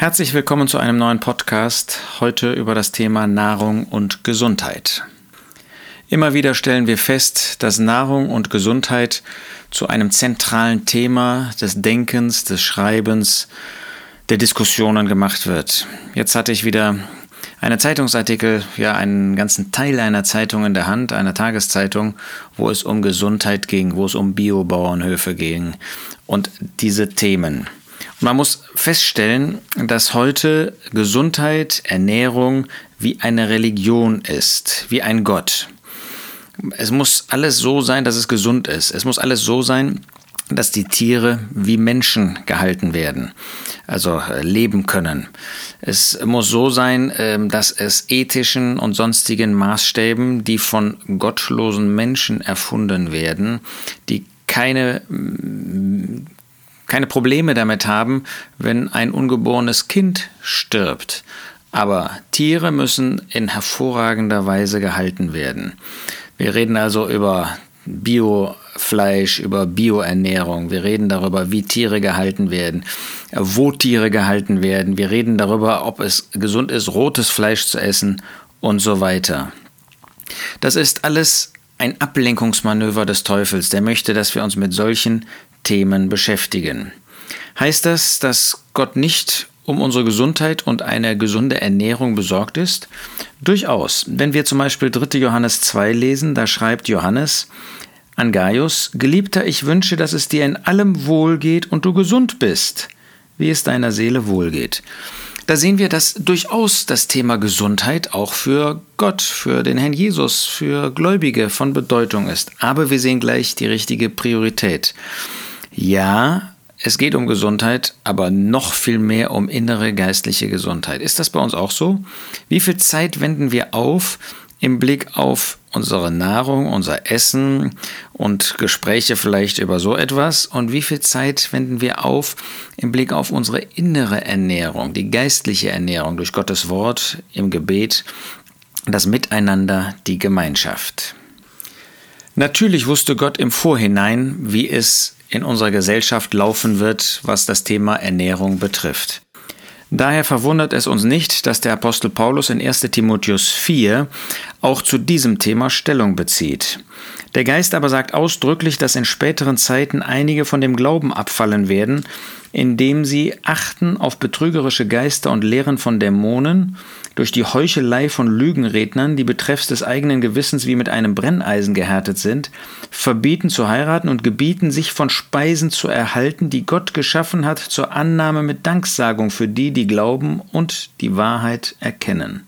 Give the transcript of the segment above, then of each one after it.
Herzlich willkommen zu einem neuen Podcast, heute über das Thema Nahrung und Gesundheit. Immer wieder stellen wir fest, dass Nahrung und Gesundheit zu einem zentralen Thema des Denkens, des Schreibens, der Diskussionen gemacht wird. Jetzt hatte ich wieder einen Zeitungsartikel, ja einen ganzen Teil einer Zeitung in der Hand, einer Tageszeitung, wo es um Gesundheit ging, wo es um Biobauernhöfe ging und diese Themen. Man muss feststellen, dass heute Gesundheit, Ernährung wie eine Religion ist, wie ein Gott. Es muss alles so sein, dass es gesund ist. Es muss alles so sein, dass die Tiere wie Menschen gehalten werden, also äh, leben können. Es muss so sein, ähm, dass es ethischen und sonstigen Maßstäben, die von gottlosen Menschen erfunden werden, die keine keine Probleme damit haben, wenn ein ungeborenes Kind stirbt. Aber Tiere müssen in hervorragender Weise gehalten werden. Wir reden also über Biofleisch, über Bioernährung. Wir reden darüber, wie Tiere gehalten werden, wo Tiere gehalten werden. Wir reden darüber, ob es gesund ist, rotes Fleisch zu essen und so weiter. Das ist alles ein Ablenkungsmanöver des Teufels, der möchte, dass wir uns mit solchen Themen beschäftigen. Heißt das, dass Gott nicht um unsere Gesundheit und eine gesunde Ernährung besorgt ist? Durchaus. Wenn wir zum Beispiel 3. Johannes 2 lesen, da schreibt Johannes an Gaius, Geliebter, ich wünsche, dass es dir in allem wohlgeht und du gesund bist, wie es deiner Seele wohlgeht. Da sehen wir, dass durchaus das Thema Gesundheit auch für Gott, für den Herrn Jesus, für Gläubige von Bedeutung ist. Aber wir sehen gleich die richtige Priorität. Ja, es geht um Gesundheit, aber noch viel mehr um innere geistliche Gesundheit. Ist das bei uns auch so? Wie viel Zeit wenden wir auf im Blick auf unsere Nahrung, unser Essen und Gespräche vielleicht über so etwas? Und wie viel Zeit wenden wir auf im Blick auf unsere innere Ernährung, die geistliche Ernährung durch Gottes Wort im Gebet, das Miteinander, die Gemeinschaft? Natürlich wusste Gott im Vorhinein, wie es in unserer Gesellschaft laufen wird, was das Thema Ernährung betrifft. Daher verwundert es uns nicht, dass der Apostel Paulus in 1 Timotheus 4 auch zu diesem Thema Stellung bezieht. Der Geist aber sagt ausdrücklich, dass in späteren Zeiten einige von dem Glauben abfallen werden, indem sie achten auf betrügerische Geister und Lehren von Dämonen, durch die Heuchelei von Lügenrednern, die betreffs des eigenen Gewissens wie mit einem Brenneisen gehärtet sind, verbieten zu heiraten und gebieten, sich von Speisen zu erhalten, die Gott geschaffen hat, zur Annahme mit Danksagung für die, die glauben und die Wahrheit erkennen.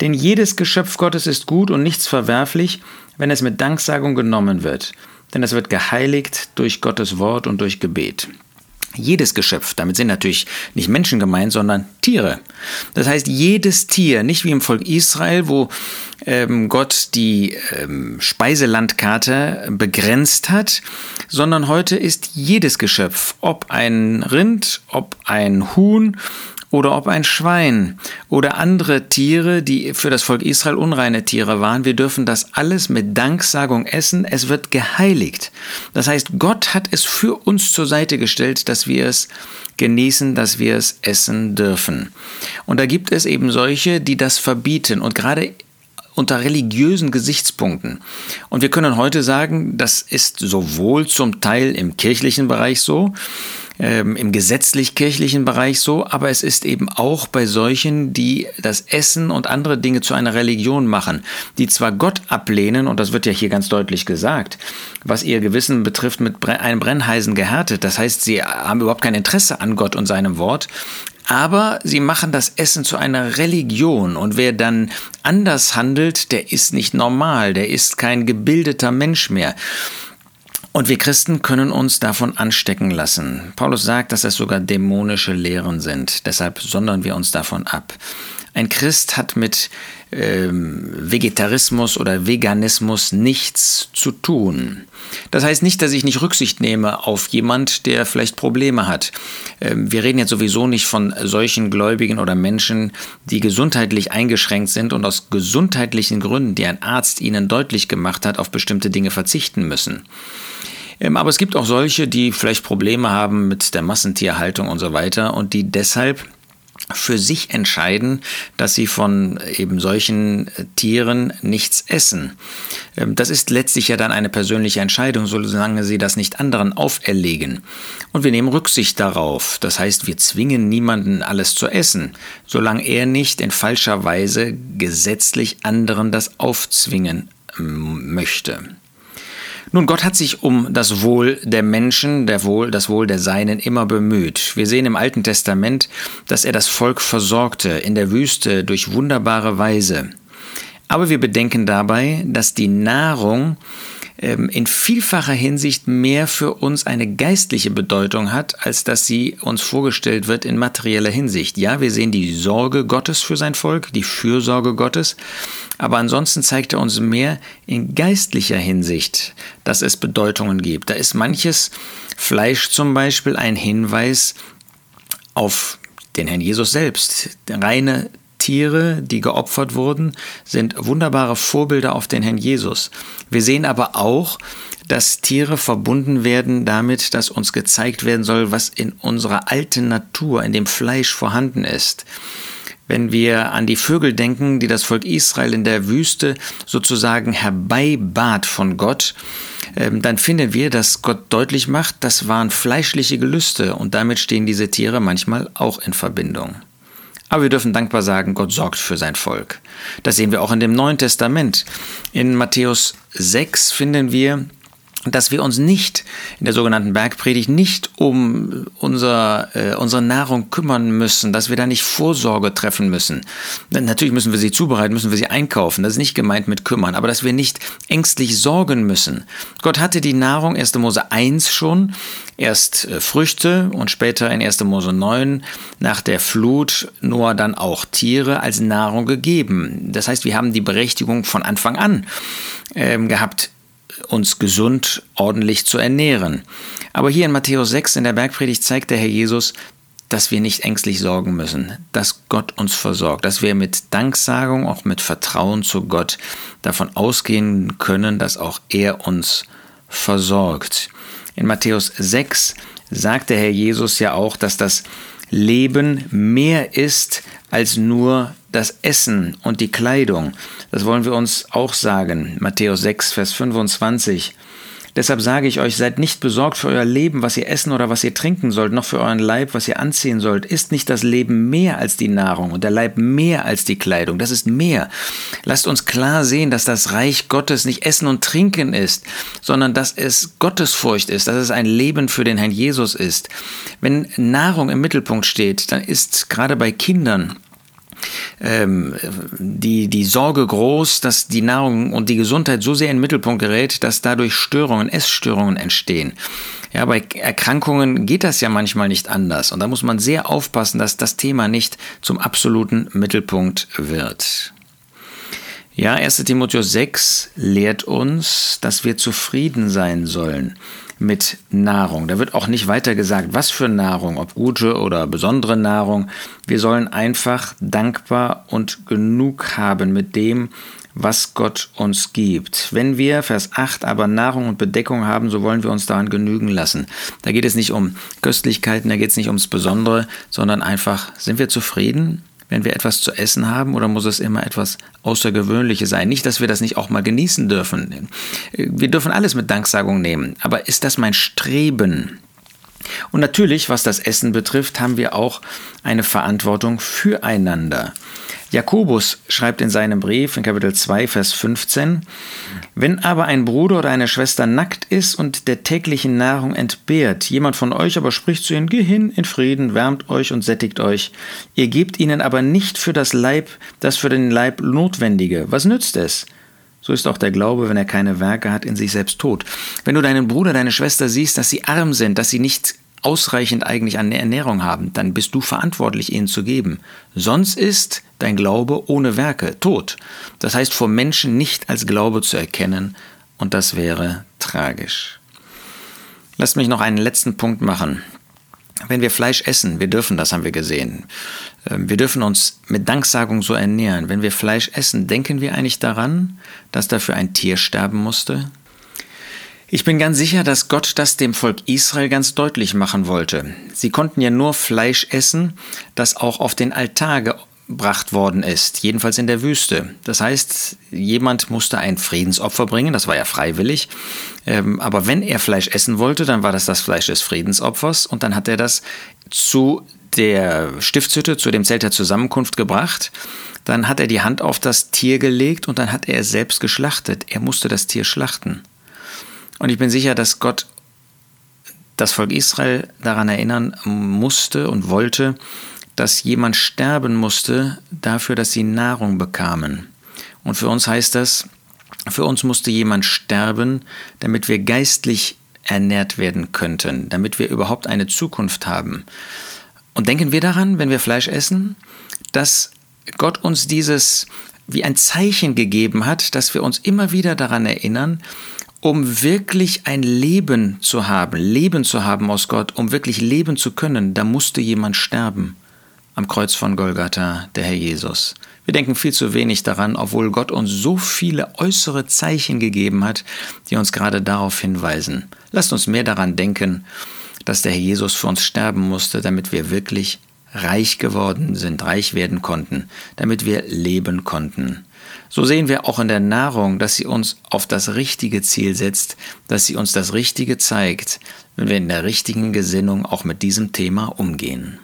Denn jedes Geschöpf Gottes ist gut und nichts verwerflich, wenn es mit Danksagung genommen wird, denn es wird geheiligt durch Gottes Wort und durch Gebet jedes Geschöpf, damit sind natürlich nicht Menschen gemeint, sondern Tiere. Das heißt, jedes Tier, nicht wie im Volk Israel, wo ähm, Gott die ähm, Speiselandkarte begrenzt hat, sondern heute ist jedes Geschöpf, ob ein Rind, ob ein Huhn, oder ob ein Schwein oder andere Tiere, die für das Volk Israel unreine Tiere waren, wir dürfen das alles mit Danksagung essen. Es wird geheiligt. Das heißt, Gott hat es für uns zur Seite gestellt, dass wir es genießen, dass wir es essen dürfen. Und da gibt es eben solche, die das verbieten und gerade unter religiösen Gesichtspunkten. Und wir können heute sagen, das ist sowohl zum Teil im kirchlichen Bereich so, ähm, im gesetzlich-kirchlichen Bereich so, aber es ist eben auch bei solchen, die das Essen und andere Dinge zu einer Religion machen, die zwar Gott ablehnen, und das wird ja hier ganz deutlich gesagt, was ihr Gewissen betrifft, mit einem Brennheisen gehärtet. Das heißt, sie haben überhaupt kein Interesse an Gott und seinem Wort, aber sie machen das Essen zu einer Religion und wer dann anders handelt, der ist nicht normal, der ist kein gebildeter Mensch mehr. Und wir Christen können uns davon anstecken lassen. Paulus sagt, dass es sogar dämonische Lehren sind. Deshalb sondern wir uns davon ab. Ein Christ hat mit ähm, Vegetarismus oder Veganismus nichts zu tun. Das heißt nicht, dass ich nicht Rücksicht nehme auf jemand, der vielleicht Probleme hat. Ähm, wir reden jetzt sowieso nicht von solchen Gläubigen oder Menschen, die gesundheitlich eingeschränkt sind und aus gesundheitlichen Gründen, die ein Arzt ihnen deutlich gemacht hat, auf bestimmte Dinge verzichten müssen. Ähm, aber es gibt auch solche, die vielleicht Probleme haben mit der Massentierhaltung und so weiter und die deshalb für sich entscheiden, dass sie von eben solchen äh, Tieren nichts essen. Ähm, das ist letztlich ja dann eine persönliche Entscheidung, solange sie das nicht anderen auferlegen. Und wir nehmen Rücksicht darauf. Das heißt, wir zwingen niemanden alles zu essen, solange er nicht in falscher Weise gesetzlich anderen das aufzwingen ähm, möchte. Nun, Gott hat sich um das Wohl der Menschen, der Wohl, das Wohl der Seinen immer bemüht. Wir sehen im Alten Testament, dass er das Volk versorgte in der Wüste durch wunderbare Weise. Aber wir bedenken dabei, dass die Nahrung in vielfacher Hinsicht mehr für uns eine geistliche Bedeutung hat, als dass sie uns vorgestellt wird in materieller Hinsicht. Ja, wir sehen die Sorge Gottes für sein Volk, die Fürsorge Gottes, aber ansonsten zeigt er uns mehr in geistlicher Hinsicht, dass es Bedeutungen gibt. Da ist manches Fleisch zum Beispiel ein Hinweis auf den Herrn Jesus selbst, reine Tiere, die geopfert wurden, sind wunderbare Vorbilder auf den Herrn Jesus. Wir sehen aber auch, dass Tiere verbunden werden damit, dass uns gezeigt werden soll, was in unserer alten Natur, in dem Fleisch vorhanden ist. Wenn wir an die Vögel denken, die das Volk Israel in der Wüste sozusagen herbeibat von Gott, ähm, dann finden wir, dass Gott deutlich macht, das waren fleischliche Gelüste und damit stehen diese Tiere manchmal auch in Verbindung. Aber wir dürfen dankbar sagen, Gott sorgt für sein Volk. Das sehen wir auch in dem Neuen Testament. In Matthäus 6 finden wir, dass wir uns nicht in der sogenannten Bergpredigt nicht um unser, äh, unsere Nahrung kümmern müssen, dass wir da nicht Vorsorge treffen müssen. Natürlich müssen wir sie zubereiten, müssen wir sie einkaufen, das ist nicht gemeint mit kümmern, aber dass wir nicht ängstlich sorgen müssen. Gott hatte die Nahrung 1. Mose 1 schon, erst äh, Früchte und später in 1. Mose 9 nach der Flut Noah dann auch Tiere als Nahrung gegeben. Das heißt, wir haben die Berechtigung von Anfang an ähm, gehabt, uns gesund, ordentlich zu ernähren. Aber hier in Matthäus 6 in der Bergpredigt zeigt der Herr Jesus, dass wir nicht ängstlich sorgen müssen, dass Gott uns versorgt, dass wir mit Danksagung, auch mit Vertrauen zu Gott davon ausgehen können, dass auch er uns versorgt. In Matthäus 6 sagt der Herr Jesus ja auch, dass das Leben mehr ist als nur das Essen und die Kleidung. Das wollen wir uns auch sagen. Matthäus 6, Vers 25. Deshalb sage ich euch, seid nicht besorgt für euer Leben, was ihr essen oder was ihr trinken sollt, noch für euren Leib, was ihr anziehen sollt. Ist nicht das Leben mehr als die Nahrung und der Leib mehr als die Kleidung? Das ist mehr. Lasst uns klar sehen, dass das Reich Gottes nicht Essen und Trinken ist, sondern dass es Gottesfurcht ist, dass es ein Leben für den Herrn Jesus ist. Wenn Nahrung im Mittelpunkt steht, dann ist gerade bei Kindern ähm, die, die Sorge groß, dass die Nahrung und die Gesundheit so sehr in den Mittelpunkt gerät, dass dadurch Störungen, Essstörungen entstehen. Ja, bei Erkrankungen geht das ja manchmal nicht anders. Und da muss man sehr aufpassen, dass das Thema nicht zum absoluten Mittelpunkt wird. Ja, 1 Timotheus 6 lehrt uns, dass wir zufrieden sein sollen mit Nahrung. Da wird auch nicht weiter gesagt, was für Nahrung, ob gute oder besondere Nahrung. Wir sollen einfach dankbar und genug haben mit dem, was Gott uns gibt. Wenn wir, Vers 8, aber Nahrung und Bedeckung haben, so wollen wir uns daran genügen lassen. Da geht es nicht um Köstlichkeiten, da geht es nicht ums Besondere, sondern einfach, sind wir zufrieden wenn wir etwas zu essen haben oder muss es immer etwas Außergewöhnliches sein? Nicht, dass wir das nicht auch mal genießen dürfen. Wir dürfen alles mit Danksagung nehmen. Aber ist das mein Streben? Und natürlich, was das Essen betrifft, haben wir auch eine Verantwortung füreinander. Jakobus schreibt in seinem Brief in Kapitel 2, Vers 15, Wenn aber ein Bruder oder eine Schwester nackt ist und der täglichen Nahrung entbehrt, jemand von euch aber spricht zu ihnen, geh hin in Frieden, wärmt euch und sättigt euch, ihr gebt ihnen aber nicht für das Leib, das für den Leib Notwendige, was nützt es? So ist auch der Glaube, wenn er keine Werke hat, in sich selbst tot. Wenn du deinen Bruder, deine Schwester siehst, dass sie arm sind, dass sie nicht ausreichend eigentlich an Ernährung haben, dann bist du verantwortlich, ihnen zu geben. Sonst ist dein Glaube ohne Werke tot. Das heißt, vor Menschen nicht als Glaube zu erkennen, und das wäre tragisch. Lasst mich noch einen letzten Punkt machen. Wenn wir Fleisch essen, wir dürfen das, haben wir gesehen. Ähm, wir dürfen uns mit Danksagung so ernähren. Wenn wir Fleisch essen, denken wir eigentlich daran, dass dafür ein Tier sterben musste? Ich bin ganz sicher, dass Gott das dem Volk Israel ganz deutlich machen wollte. Sie konnten ja nur Fleisch essen, das auch auf den Altar gebracht worden ist, jedenfalls in der Wüste. Das heißt, jemand musste ein Friedensopfer bringen, das war ja freiwillig. Ähm, aber wenn er Fleisch essen wollte, dann war das das Fleisch des Friedensopfers und dann hat er das zu der Stiftshütte, zu dem Zelt der Zusammenkunft gebracht. Dann hat er die Hand auf das Tier gelegt und dann hat er es selbst geschlachtet. Er musste das Tier schlachten. Und ich bin sicher, dass Gott das Volk Israel daran erinnern musste und wollte, dass jemand sterben musste dafür, dass sie Nahrung bekamen. Und für uns heißt das, für uns musste jemand sterben, damit wir geistlich ernährt werden könnten, damit wir überhaupt eine Zukunft haben. Und denken wir daran, wenn wir Fleisch essen, dass Gott uns dieses wie ein Zeichen gegeben hat, dass wir uns immer wieder daran erinnern, um wirklich ein Leben zu haben, Leben zu haben aus Gott, um wirklich leben zu können, da musste jemand sterben. Am Kreuz von Golgatha, der Herr Jesus. Wir denken viel zu wenig daran, obwohl Gott uns so viele äußere Zeichen gegeben hat, die uns gerade darauf hinweisen. Lasst uns mehr daran denken, dass der Herr Jesus für uns sterben musste, damit wir wirklich reich geworden sind, reich werden konnten, damit wir leben konnten. So sehen wir auch in der Nahrung, dass sie uns auf das richtige Ziel setzt, dass sie uns das Richtige zeigt, wenn wir in der richtigen Gesinnung auch mit diesem Thema umgehen.